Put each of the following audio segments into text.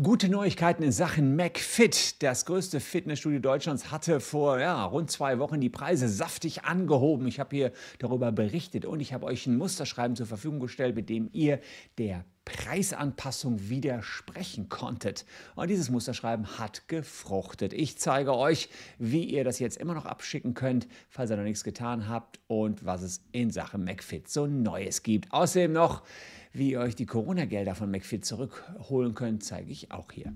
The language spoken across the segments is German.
Gute Neuigkeiten in Sachen McFit. Das größte Fitnessstudio Deutschlands hatte vor ja, rund zwei Wochen die Preise saftig angehoben. Ich habe hier darüber berichtet und ich habe euch ein Musterschreiben zur Verfügung gestellt, mit dem ihr der Preisanpassung widersprechen konntet. Und dieses Musterschreiben hat gefruchtet. Ich zeige euch, wie ihr das jetzt immer noch abschicken könnt, falls ihr noch nichts getan habt und was es in Sachen McFit so Neues gibt. Außerdem noch wie ihr euch die Corona-Gelder von McFit zurückholen könnt, zeige ich auch hier.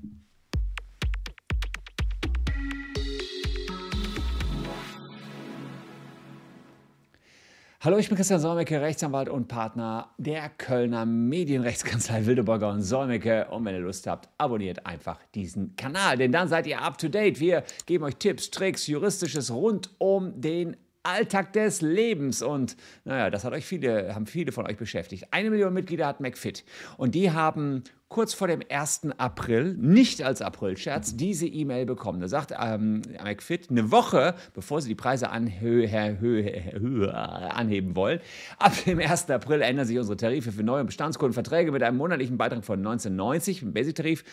Hallo, ich bin Christian Solmecke, Rechtsanwalt und Partner der Kölner Medienrechtskanzlei Wildeborger und Solmecke. Und wenn ihr Lust habt, abonniert einfach diesen Kanal, denn dann seid ihr up to date. Wir geben euch Tipps, Tricks, Juristisches rund um den Alltag des Lebens. Und naja, das hat euch viele, haben viele von euch beschäftigt. Eine Million Mitglieder hat McFit. Und die haben kurz vor dem 1. April, nicht als Aprilscherz, diese E-Mail bekommen. Da sagt ähm, McFit eine Woche, bevor sie die Preise anhö anheben wollen, ab dem 1. April ändern sich unsere Tarife für neue Bestandskundenverträge mit einem monatlichen Beitrag von 1990 im Basic-Tarif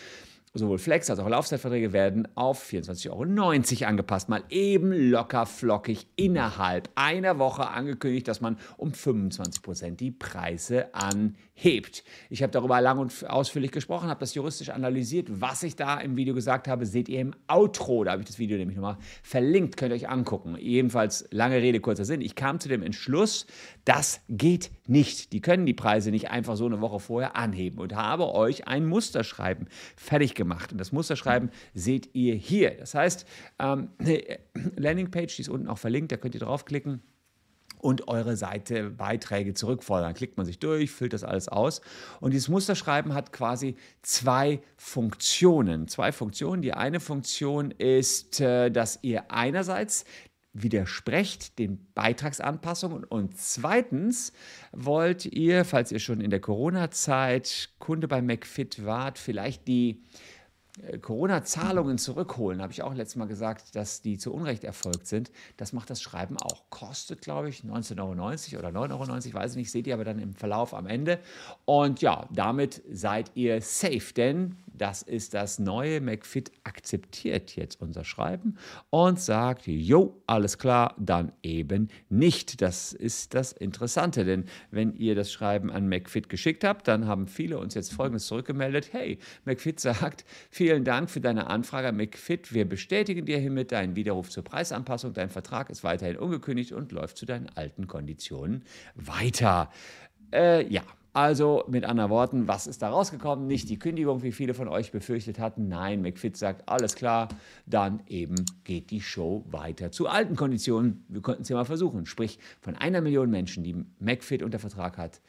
sowohl Flex als auch Laufzeitverträge werden auf 24,90 Euro angepasst. Mal eben locker flockig innerhalb einer Woche angekündigt, dass man um 25 Prozent die Preise anhebt. Ich habe darüber lang und ausführlich gesprochen, habe das juristisch analysiert. Was ich da im Video gesagt habe, seht ihr im Outro. Da habe ich das Video nämlich nochmal verlinkt, könnt ihr euch angucken. Jedenfalls lange Rede, kurzer Sinn. Ich kam zu dem Entschluss, das geht nicht. Die können die Preise nicht einfach so eine Woche vorher anheben und habe euch ein Musterschreiben fertig gemacht. Und das Musterschreiben seht ihr hier. Das heißt, ähm, Landingpage, die ist unten auch verlinkt, da könnt ihr draufklicken und eure Seite Beiträge zurückfordern. Klickt man sich durch, füllt das alles aus. Und dieses Musterschreiben hat quasi zwei Funktionen. Zwei Funktionen. Die eine Funktion ist, äh, dass ihr einerseits widersprecht den Beitragsanpassungen und zweitens wollt ihr, falls ihr schon in der Corona-Zeit Kunde bei McFit wart, vielleicht die äh, Corona-Zahlungen zurückholen, habe ich auch letztes Mal gesagt, dass die zu Unrecht erfolgt sind. Das macht das Schreiben auch. Kostet, glaube ich, 19,90 Euro oder 9,90 Euro, weiß ich nicht, seht ihr aber dann im Verlauf am Ende. Und ja, damit seid ihr safe, denn das ist das neue McFit akzeptiert jetzt unser Schreiben und sagt, jo, alles klar, dann eben nicht. Das ist das Interessante, denn wenn ihr das Schreiben an McFit geschickt habt, dann haben viele uns jetzt Folgendes zurückgemeldet. Hey, McFit sagt, vielen Dank für deine Anfrage McFit. Wir bestätigen dir hiermit deinen Widerruf zur Preisanpassung. Dein Vertrag ist weiterhin ungekündigt und läuft zu deinen alten Konditionen weiter. Äh, ja, also mit anderen Worten, was ist da rausgekommen? Nicht die Kündigung, wie viele von euch befürchtet hatten. Nein, McFit sagt, alles klar, dann eben geht die Show weiter zu alten Konditionen. Wir konnten es ja mal versuchen. Sprich, von einer Million Menschen, die McFit unter Vertrag hat,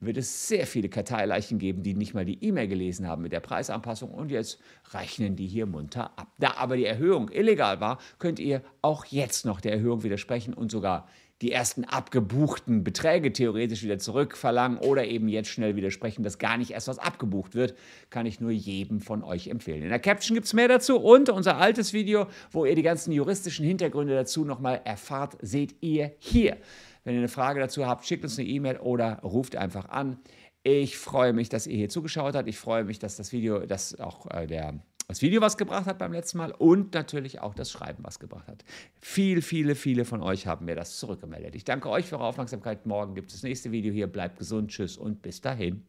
wird es sehr viele Karteileichen geben, die nicht mal die E-Mail gelesen haben mit der Preisanpassung und jetzt rechnen die hier munter ab. Da aber die Erhöhung illegal war, könnt ihr auch jetzt noch der Erhöhung widersprechen und sogar die ersten abgebuchten Beträge theoretisch wieder zurückverlangen oder eben jetzt schnell widersprechen, dass gar nicht erst was abgebucht wird, kann ich nur jedem von euch empfehlen. In der Caption gibt es mehr dazu und unser altes Video, wo ihr die ganzen juristischen Hintergründe dazu nochmal erfahrt, seht ihr hier. Wenn ihr eine Frage dazu habt, schickt uns eine E-Mail oder ruft einfach an. Ich freue mich, dass ihr hier zugeschaut habt. Ich freue mich, dass das Video, dass auch äh, der das Video was gebracht hat beim letzten Mal und natürlich auch das Schreiben was gebracht hat. Viele, viele, viele von euch haben mir das zurückgemeldet. Ich danke euch für eure Aufmerksamkeit. Morgen gibt es das nächste Video hier. Bleibt gesund, tschüss und bis dahin.